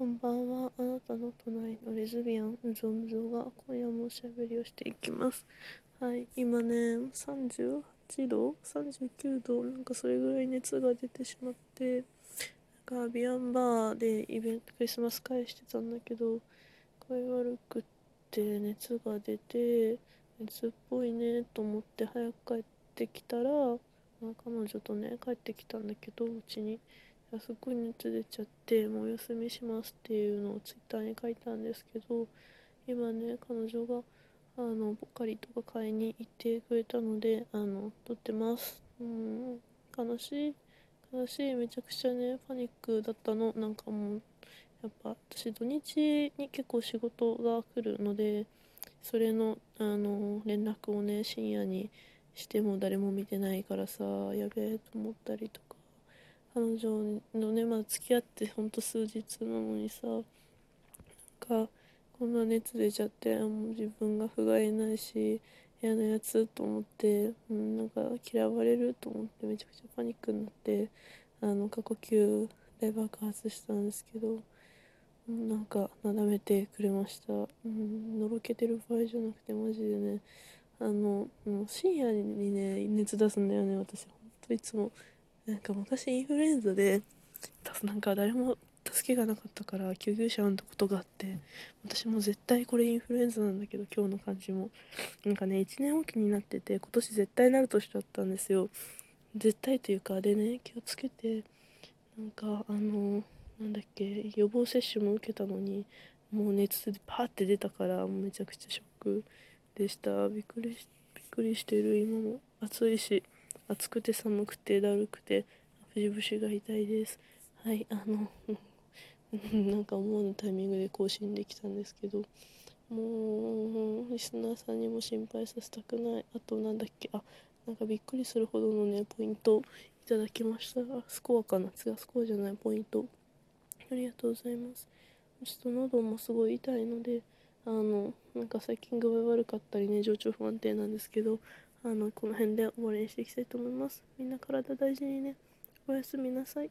こんばんは。あなたの隣のレズビアン、うぞむぞが今夜もおしゃべりをしていきます。はい、今ね、38度 ?39 度なんかそれぐらい熱が出てしまって、なんかビアンバーでイベント、クリスマス会してたんだけど、具合悪くって熱が出て、熱っぽいねと思って早く帰ってきたらま、彼女とね、帰ってきたんだけど、うちに。すっごい熱出ちゃってもうお休みしますっていうのをツイッターに書いたんですけど今ね彼女があのポカリとか買いに行ってくれたのであの撮ってます。うん悲しい。悲しい。めちゃくちゃねパニックだったの。なんかもうやっぱ私土日に結構仕事が来るのでそれのあの連絡をね深夜にしても誰も見てないからさやべえと思ったりとか。彼女のねまだ付き合ってほんと数日なのにさなんかこんな熱出ちゃってもう自分が不甲斐ないし嫌なやつと思って、うん、なんか嫌われると思ってめちゃくちゃパニックになってあの過呼吸で爆発したんですけど、うん、なんかなだめてくれました、うん、のろけてる場合じゃなくてマジでねあのもう深夜にね熱出すんだよね私。ほんといつもなんか昔インフルエンザでなんか誰も助けがなかったから救急車を呼んだことがあって私も絶対これインフルエンザなんだけど今日の感じも。なんかね1年おきになってて今年絶対なる年だったんですよ。絶対というかでね気をつけてなんかあのなんだっけ予防接種も受けたのにもう熱でパーって出たからめちゃくちゃショックでした。びっくりしびっくりしてる今も。暑いし。暑くて寒くてだるくて節々が痛いです。はいあのなんか思わぬタイミングで更新できたんですけどもうリスナーさんにも心配させたくない。あとなんだっけあなんかびっくりするほどのねポイントいただきました。スコアかな？違うスコアじゃないポイント。ありがとうございます。ちょっと喉もすごい痛いのであのなんか最近具合悪かったりね情緒不安定なんですけどあのこの辺で終わりにしていきたいと思います。みんな体大事にね。おやすみなさい。